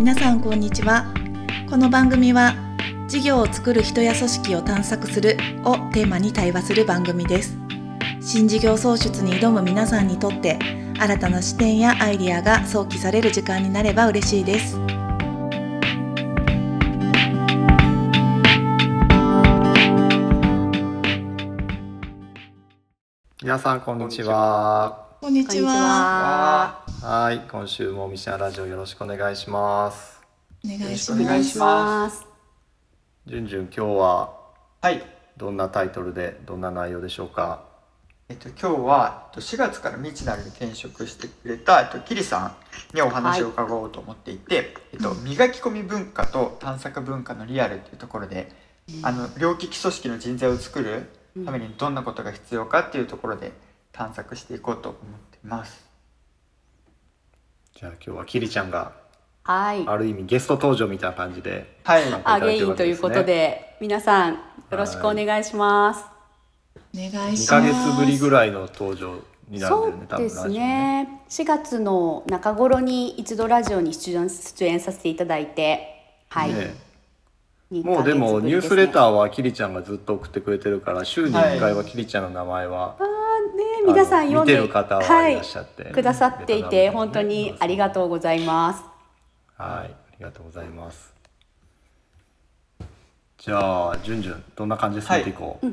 皆さんこんにちは。この番組は事業を作る人や組織を探索するをテーマに対話する番組です。新事業創出に挑む皆さんにとって新たな視点やアイディアが想起される時間になれば嬉しいです。皆さんこんにちは。こんにちははい、今週もミシャラジオよろしくお願いします。お願いしよろしくお願いますします。じゅんじゅん今日ははい。どんなタイトルでどんな内容でしょうか？えっと今日はえっと4月から未知なるに転職してくれたえっとキリさんにお話を伺おうと思っていて、えっと磨き込み文化と探索文化のリアルっていうところで、あの両利き組織の人材を作るためにどんなことが必要かっていうところで探索していこうと思っています。じゃあ今日はキリちゃんがはい。ある意味ゲスト登場みたいな感じで。はい。あアゲインということで、皆さんよろしくお願いします。お願い2しますヶ月ぶりぐらいの登場になるんだね。多分うですね。ね。4月の中頃に一度ラジオに出演出演させていただいて、はい。ね二もうでもニュースレターはキリちゃんがずっと送ってくれてるから週に1回はキリちゃんの名前は、皆さん読んではいらっしゃってはい、くださっていて本当にありがとうございます。はい、ありがとうございます。じゃあ、じゅんじゅん、どんな感じで進めていこう？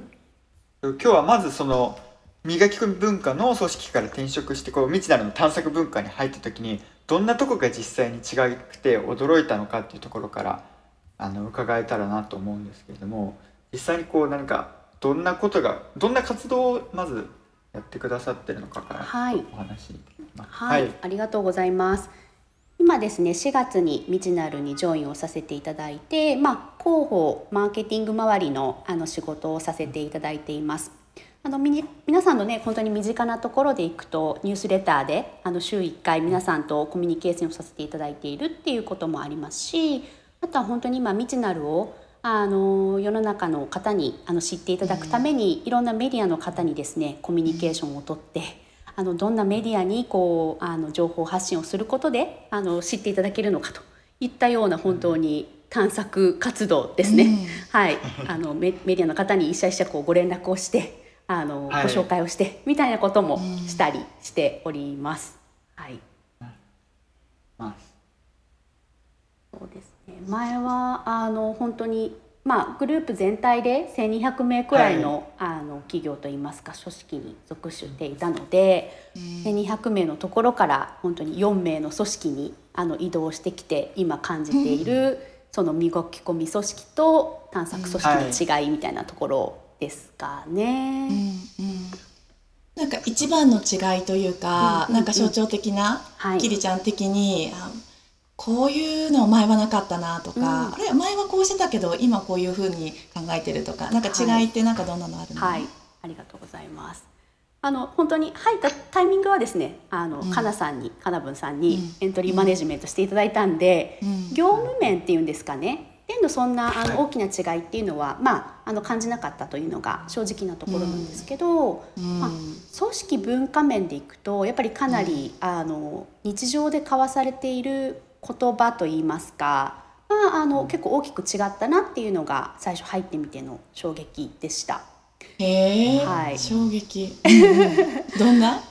今日はまずその磨き込み文化の組織から転職してこう未知なるの探索文化に入った時にどんなとこが実際に違くて驚いたのかっていうところからあの伺えたらなと思うんですけれども実際にこう何かどんなことがどんな活動をまずやってくださってるのかからはいお話しますはい、ありがとうございます。今ですね4月に未知なるにジョインをさせていただいて、まあ、広報マーケティング周りのあの仕事をさせていただいています。あの皆さんのね本当に身近なところでいくとニュースレターであの週1回皆さんとコミュニケーションをさせていただいているっていうこともありますしあとは本当に今未知なるをあの世の中の方にあの知っていただくために、いろんなメディアの方にですねコミュニケーションをとってあのどんなメディアにこうあの情報発信をすることであの知っていただけるのかといったような本当に探索活動ですね。はい、あのメメディアの方に一社一社こうご連絡をしてあの、はいご紹介をしてみたいなこともしたりしております。はい。まそうですね。前はあの本当にまあグループ全体で1200名くらいの、あの企業といいますか組織に属していたので、1200名のところから本当に4名の組織にあの移動してきて今感じている、その磨き込み組織と探索組織の違いみたいなところですかね。うんうん。なんか一番の違いというか、うんなんか象徴的な、はい。キリちゃん的にあこういうの前はなかったなとか、うん。あれ前はこうしてたけど今こういうふうに考えてるとかなんか違いってなんかどんなのあるの、はい、ありがとうございます。あの本当に入ったタイミングはですね、あの、うん。かなさんに、かなぶんさんにうん。エントリーマネジメントしていただいたんで、うん。業務面っていうんですかね。っていうのそんなあはい。の大きな違いっていうのは、まああの感じなかったというのが正直なところなんですけど、うん。まあ組織文化面でいくとやっぱりかなり、あの日常で交わされている言葉といいますか、まああの結構大きく違ったなっていうのが最初入ってみての衝撃でした。へえ、はい。衝撃、うんうん。どんな？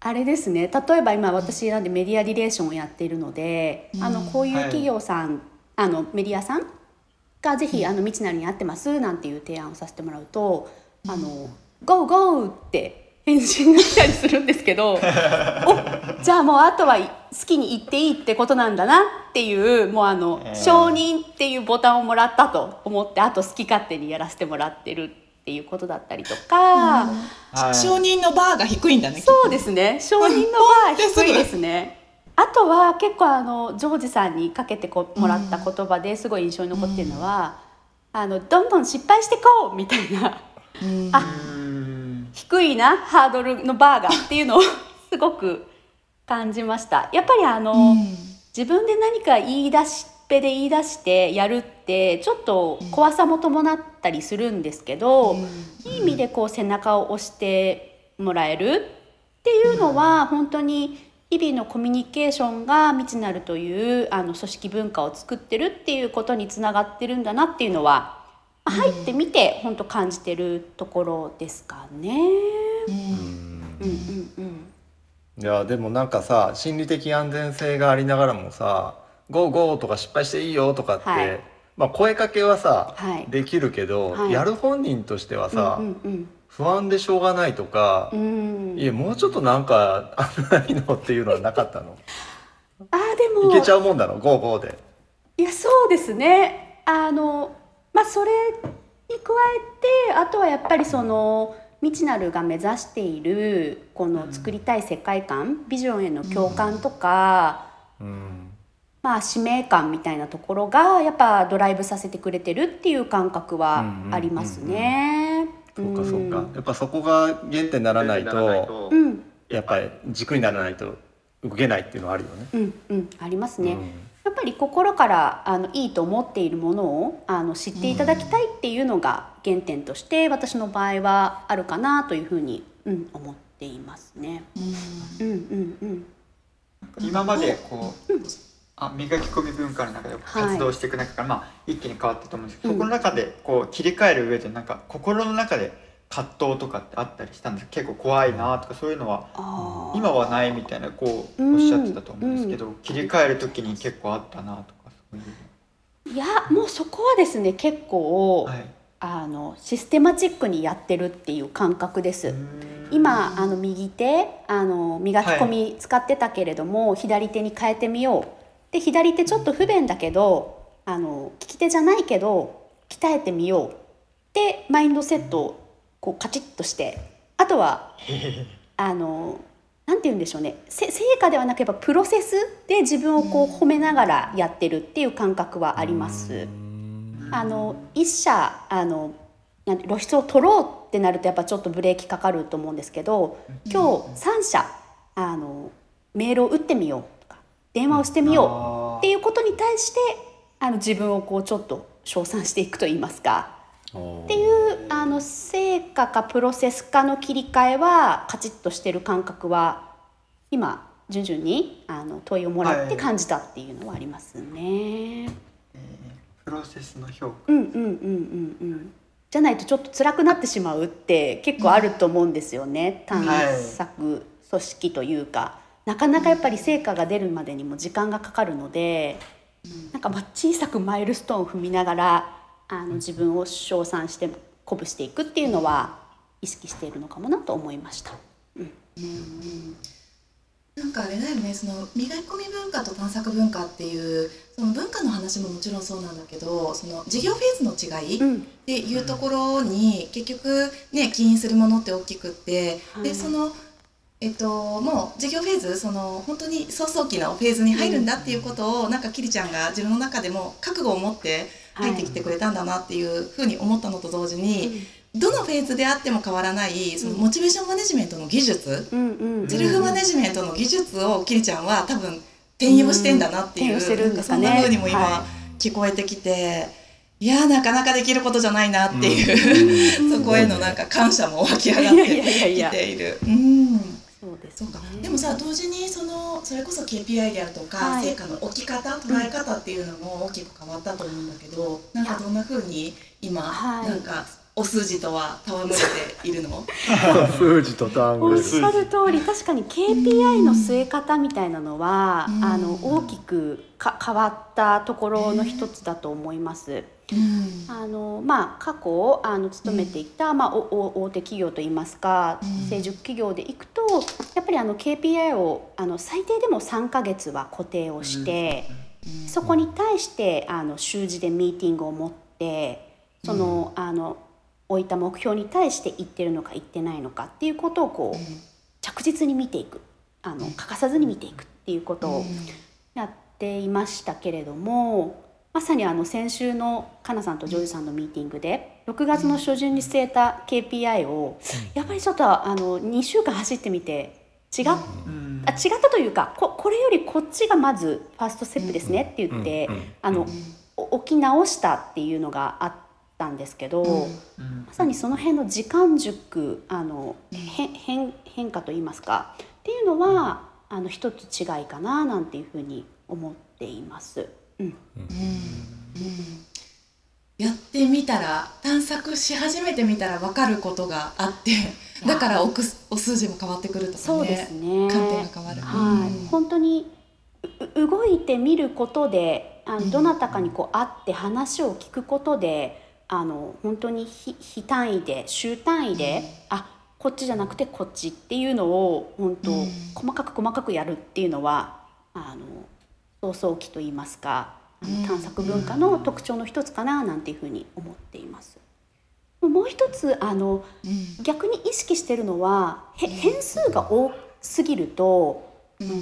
あれですね。例えば今私なんでメディアリレーションをやっているので、うん。あのこういう企業さん、あのメディアさんがぜひあの未知なるに会ってますなんていう提案をさせてもらうと「あの GO GO!」って返信が来たりするんですけど おじゃあもうあとは好きに言っていいってことなんだなっていうもうあの、えー承認っていうボタンをもらったと思ってあと好き勝手にやらせてもらってるっていうことだったりとか。はい。承認のバーが低いんだねそうですね。承認のバー低いですね。あとは結構あのジョージさんにかけてこもらった言葉ですごい印象に残ってるのは、あのどんどん失敗してこうみたいな。うん。あ低いなハードルのバーがっていうのをすごく感じました。やっぱりあの、うん。自分で何か言い出しっぺで言い出してやるってちょっと怖さも伴ったりするんですけど、いい意味でこう背中を押してもらえるっていうのは本当に日々のコミュニケーションが未知なるというあの組織文化を作ってるっていうことにつながってるんだなっていうのは、まあ入ってみて本当感じてるところですかね。うん。うんうんうんいやでもなんかさ心理的安全性がありながらもさ「ゴーゴー」とか失敗していいよとかって、はい。まあ声かけはさ、はい。できるけど、はい。やる本人としてはさ、うんうん不安でしょうがないとかう、ん、うんいやもうちょっとなんか危ないのっていうのはなかったの？あーでもいけちゃうもんだろ？ゴーゴーで。いやそうですね。あのまあそれに加えてあとはやっぱりその未知なるが目指しているこの作りたい世界観、ビジョンへの共感とか、うん。まあ使命感みたいなところがやっぱドライブさせてくれてるっていう感覚はありますね。そうかそうか、んやっぱそこが原点にならないとうん。やっぱり軸にならないと動けないっていうのはあるよね。うんうん。ありますね。うんやっぱり心からあのいいと思っているものをあの知っていただきたいっていうのが原点として私の場合はあるかなというふうに、うん、思っていますね。うん。うんうん今までこう、あ磨き込み文化の中で活動していく中から、まあ、一気に変わったと思うんですけど、うんそこの中でこう切り替える上でなん。か心の中で葛藤とかってあったりしたんですか？結構怖いなとかそういうのは今はないみたいなこううんおっしゃってたと思うんですけど、切り替える時に結構あったなとかそういういやもうそこはですね結構、はい。あのシステマチックにやってるっていう感覚です。今あの右手あの磨き込み使ってたけれども、左手に変えてみよう。で左手ちょっと不便だけどあの利き手じゃないけど鍛えてみよう。でマインドセットをこうカチッとしてあとはあのなんて言うんでしょうね。せ成果ではなければプロセスで自分をこう褒めながらやってるっていう感覚はあります。あの一社あの露出を取ろうってなるとやっぱちょっとブレーキかかると思うんですけど今日3社あのメールを打ってみようとか電話をしてみようっていうことに対してあの自分をこうちょっと称賛していくと言いますかっていうあの成果かプロセスかの切り替えはカチッとしてる感覚は今順々にあの問いをもらって感じたっていうのはありますね。えープロセスの評価。うんうんうんうん。うんじゃないとちょっと辛くなってしまうって結構あると思うんですよね、探索組織というか、なかなかやっぱり成果が出るまでにも時間がかかるので、なんかまあ小さくマイルストーンを踏みながらあの自分を称賛して鼓舞していくっていうのは意識しているのかもなと思いました。なんかあれだよねその磨き込み文化と探索文化っていうその文化の話ももちろんそうなんだけどその事業フェーズの違いうん。っていうところに結局ね起因するものって大きくって、はい。でそのえっと、もう事業フェーズその本当に早々期のフェーズに入るんだっていうことを、なんかキリちゃんが自分の中でも覚悟を持って入ってきてくれたんだなっていうふうに思ったのと同時に、どのフェーズであっても変わらないそのモチベーションマネジメントの技術、うんうんうん。セルフマネジメントの技術をキリちゃんは多分転用してんだなっていう、うん。ね。そんな風にも今は聞こえてきて、い、やーなかなかできることじゃないなっていう、そこへのなんか感謝も湧き上がっいやいやいやいやてきている。うんそうですね。そうか。でもさ同時にそのそれこそ KPI であるとか、はい。成果の置き方捉え方っていうのも大きく変わったと思うんだけど、なんかどんな風に今、はい。なんかお数字とは戯れているの？数字とおっでしゃる通り確かに KPI の据え方みたいなのは、うん。あの大きくか変わったところの一つだと思います。うん。あのまあ、過去あの勤めていた、まあ、おお大手企業といいますか、うん。成熟企業でいくとやっぱりあの KPI をあの最低でも3ヶ月は固定をして、そこに対してあの習字でミーティングを持ってその,、あの置いた目標に対して言ってるのか言ってないのかっていうことをこう、着実に見ていく。あの欠かさずに見ていくっていうことをやっていましたけれどもまさにあの先週のかなさんとジョージさんのミーティングで6月の初旬に据えた KPI をやっぱりちょっとあの2週間走ってみて違あ違ったというかここれよりこっちがまずファーストステップですねって言って、あのお置き直したっていうのがあったんですけど、うんまさにその辺の時間軸あの変変変化といいますかっていうのはあの一つ違いかななんていうふうに思っています。うん、やってみたら探索し始めてみたら分かることがあってだからおくお数字も変わってくるとかね。そうですね。観点が変わる、はい、うん。本当にう動いてみることであのどなたかにこう会って話を聞くことであの本当に非非単位で週単位で、あこっちじゃなくてこっちっていうのを本当、うん。細かく細かくやるっていうのはあの早々期といいますかあのうん。探索文化の特徴の一つかななんていうふうに思っています。もう一つあのうん。逆に意識してるのはへ変数が多すぎるとうん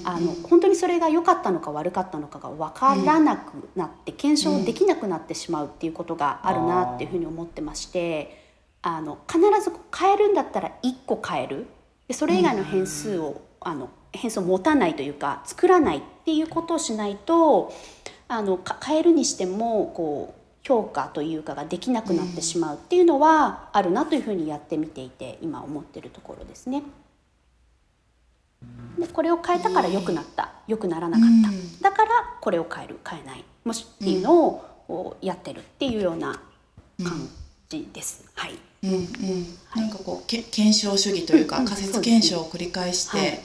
あの本当にそれが良かったのか悪かったのかが分からなくなって検証できなくなってしまうっていうことがあるなっていうふうに思ってましてあの必ず変えるんだったら1個変える。でそれ以外の変数をあの変数を持たないというか作らないっていうことをしないとあのか変えるにしてもこう評価というかができなくなってしまうっていうのはあるなというふうにやってみていて今思ってるところですね。でこれを変えたから良くなった。良くならなかった、うん。だからこれを変える。変えない。もしっていうのをやってるっていうような感じです。はい、うん。うん、なんかこうけ検証主義というかうん。仮説検証を繰り返して、はい。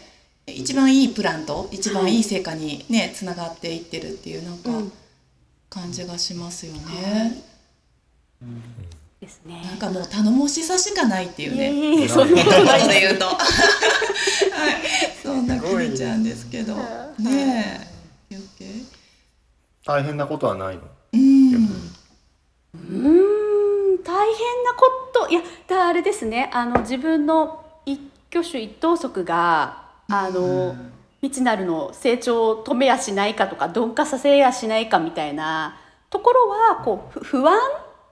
一番いいプランと一番い。い成果にねつながっていってるっていうなんかうん。感じがしますよね。はいですね。なんかもう頼もしさしかないっていうね。そんな一ことない言で言うと、はい、そんなちゃんですけど、ね。え、大変なことはないの。うん、うーん大変なこと。いやだあれですね。あの自分の一挙手一投足があの未知なるの成長を止めやしないかとか鈍化させやしないかみたいなところはこうふ不安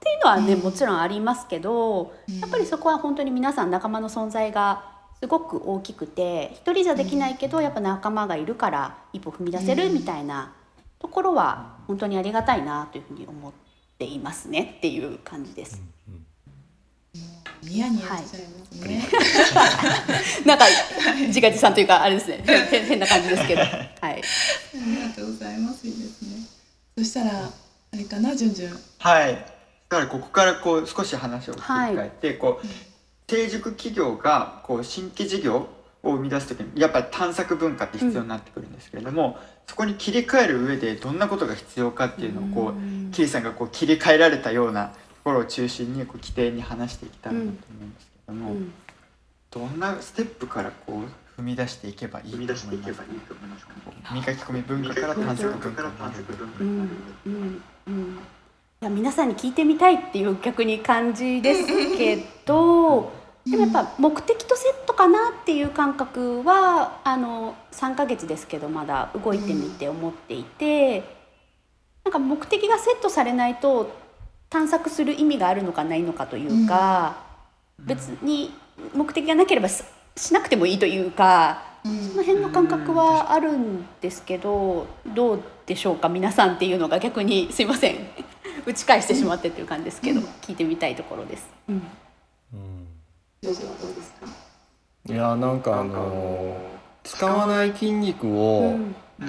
っていうのはね、もちろんありますけど、やっぱりそこは本当に皆さん仲間の存在がすごく大きくて一人じゃできないけど、やっぱ仲間がいるから一歩踏み出せるみたいなところは本当にありがたいなというふうに思っていますねっていう感じです。ニヤニヤしちゃいますね。なんか自画自賛というかあれですね変変な感じですけど、はい。ありがとうございます。いいですね。そしたらあれかな、じゅんじゅん。はい。だからここからこう少し話を切り替えて、こう定塾企業がこう新規事業を生み出す時にやっぱり探索文化って必要になってくるんですけれども、そこに切り替える上でどんなことが必要かっていうのをこうキリさんがこう切り替えられたようなところを中心にこう規定に話していきたいなと思うんですけども、うん。どんなステップからこう踏み出していけばいいと思いますか？磨き込み文化から探索文化になるうん。うん。うん。いや皆さんに聞いてみたいっていう逆に感じですけどでもやっぱ目的とセットかなっていう感覚はあの3ヶ月ですけどまだ動いてみて思っていて、なんか目的がセットされないと探索する意味があるのかないのかというか、別に目的がなければししなくてもいいというか。その辺の感覚はあるんですけどどうでしょうか皆さんっていうのが逆にすいません打ち返してしまってっていう感じですけど、聞いてみたいところです。うん。いやなんかあのー使わない筋肉を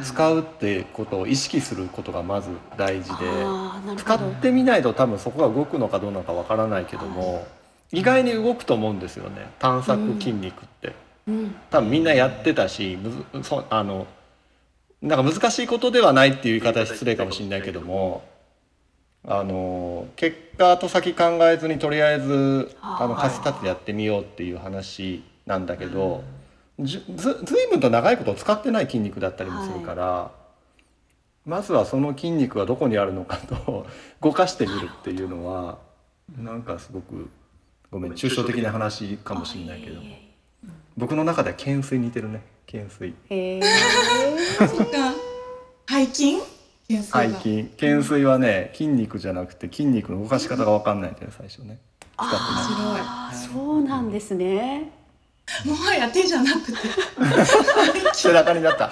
使うってことを意識することがまず大事で、使ってみないと多分そこが動くのかどうなのかわからないけども、意外に動くと思うんですよね。探索筋肉って、うん。多分みんなやってたしむずそあのなんか難しいことではないっていう言い方は失礼かもしれないけどもあの結果後先考えずにとりあえずあのはい。カスタツやってみようっていう話なんだけど、ずずいぶんと長いこと使ってない筋肉だったりもするから、まずはその筋肉がどこにあるのかと 動かしてみるっていうのはなんかすごくごめん抽象的な話かもしれないけど。僕の中では懸垂似てるね懸垂。へえそっか。背筋？懸垂は背筋懸垂はね筋肉じゃなくて筋肉の動かし方が分かんないんだよ最初ね。使ってない。あーそうなんですね。もはや手じゃなくて。背中になった。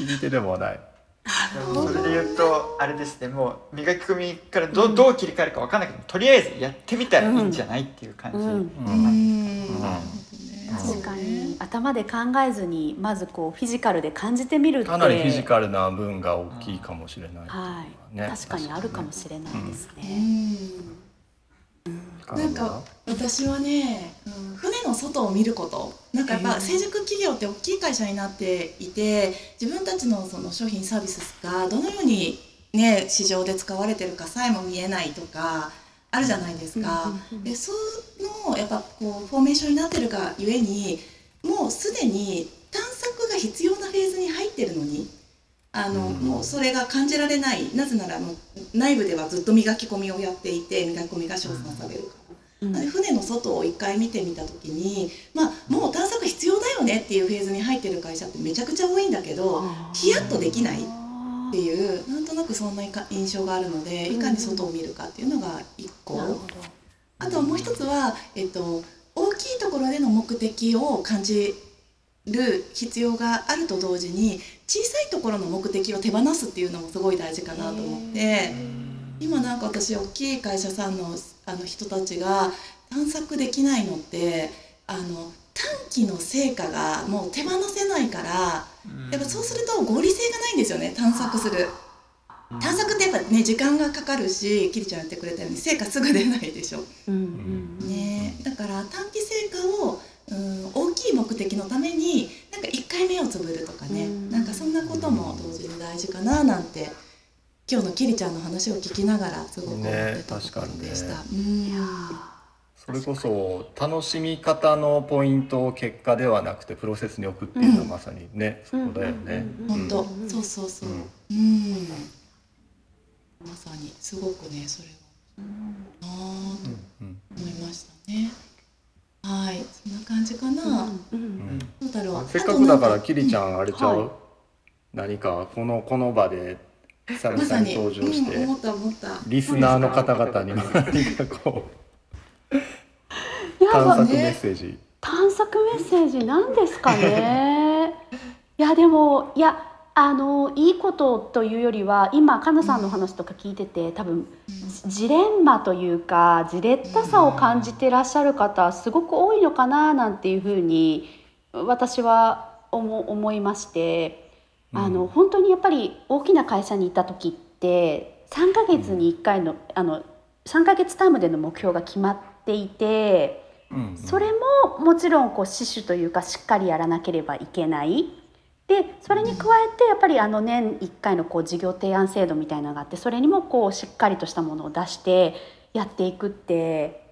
右手でもない。それで言うとあれですね。もう磨き込みからどうどう切り替えるか分かんないけどとりあえずやってみたらいいんじゃないっていう感じ、うん。うん。なるほどね確かに。に頭で考えずにまずこうフィジカルで感じてみるってかなりフィジカルな分が大きいかもしれない、はい、ね確かにあるかもしれないですうね。んなんか私はね、うん、船の外を見ること。なんかやっぱ成熟企業って大きい会社になっていて自分たちのその商品サービスがどのように、ね、市場で使われてるかさえも見えないとかあるじゃないですか。でそのやっぱこうフォーメーションになってるがゆえにもうすでに探索が必要なフェーズに入ってるのにあの、うんもうそれが感じられない。なぜならもう内部ではずっと磨き込みをやっていて磨き込みが称賛されるから。うん。で船の外を一回見てみた時に、まあ、もう探索必要だよねっていうフェーズに入ってる会社ってめちゃくちゃ多いんだけどヒヤッとできないっていうなんとなくそんな印象があるのでいかに外を見るかっていうのが一個。あともう一つは、えっと、大きいところでの目的を感じる必要があると同時に小さいところの目的を手放すっていうのもすごい大事かなと思って今なんか私大きい会社さんのあの人たちが探索できないのってあの短期の成果がもう手放せないからやっぱそうすると合理性がないんですよね探索する。探索ってやっぱね時間がかかるしキリちゃんやってくれたように成果すぐ出ないでしょ。うんうんうん。ね、だから短期成果を、うん、大きい目的のためになんか1回目をつぶるとかね、うん。なんかそんなことも同時に大事かななんて今日のキリちゃんの話を聞きながらすごく思ってたところでした。ねうん。いやそれこそ楽しみ方のポイントを結果ではなくてプロセスに置くっていうのはまさにね、そこだよね。うん本当、うんそうそうそう、う。うん。ん。まさにすごくねそれうんは。なぁとうん思いましたね。はい。そんな感じかな。うんうん。どうだろう。せっかくだからキリちん。ゃんあれちゃう、はい。何かこのこの場で久ま々に。さに、登場して、うん、思った思った。リスナーの方々にも何かこう探索ねメッセージ、探索メッセージなんですかね？いやでもいやあのいいことというよりは今かなさんの話とか聞いてて多分ジレンマというかじれったさを感じてらっしゃる方すごく多いのかななんていうふうに私は思思いましてあのうん本当にやっぱり大きな会社にいた時って3ヶ月に1回のあの3ヶ月タームでの目標が決まっていて。うんうん。それももちろんこう死守というかしっかりやらなければいけない。でそれに加えてやっぱりあの年1回のこう事業提案制度みたいなのがあってそれにもこうしっかりとしたものを出してやっていくって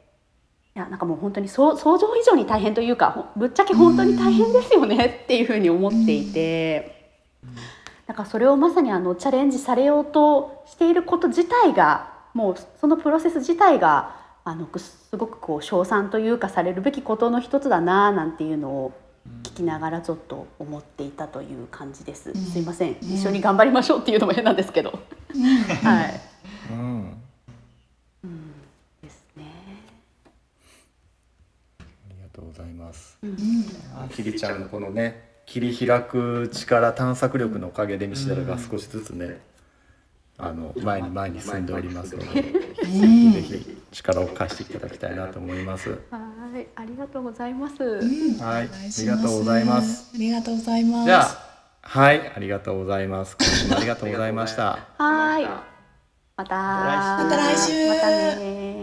いやなんかもう本当に想想像以上に大変というかほぶっちゃけ本当に大変ですよねっていうふうに思っていて。だからそれをまさにあのチャレンジされようとしていること自体がもうそのプロセス自体があのすごくこう称賛というかされるべきことの一つだななんていうのを聞きながらちょっと思っていたという感じです。ん。すいません、一緒に頑張りましょうっていうのも変なんですけど、はい。うん。うん。ですね。ありがとうございます。うん。キリちゃんのこのね切り開く力探索力のおかげで道だらが少しずつね、あの前に前に進んでおりますので、うん。ぜひ力を貸していただきたいなと思います。はい、ありがとうございます。うんはいありがとうございます。ありがとうございます。じゃあはいありがとうございます。今週もありがとうございました。はい。また。また来週またね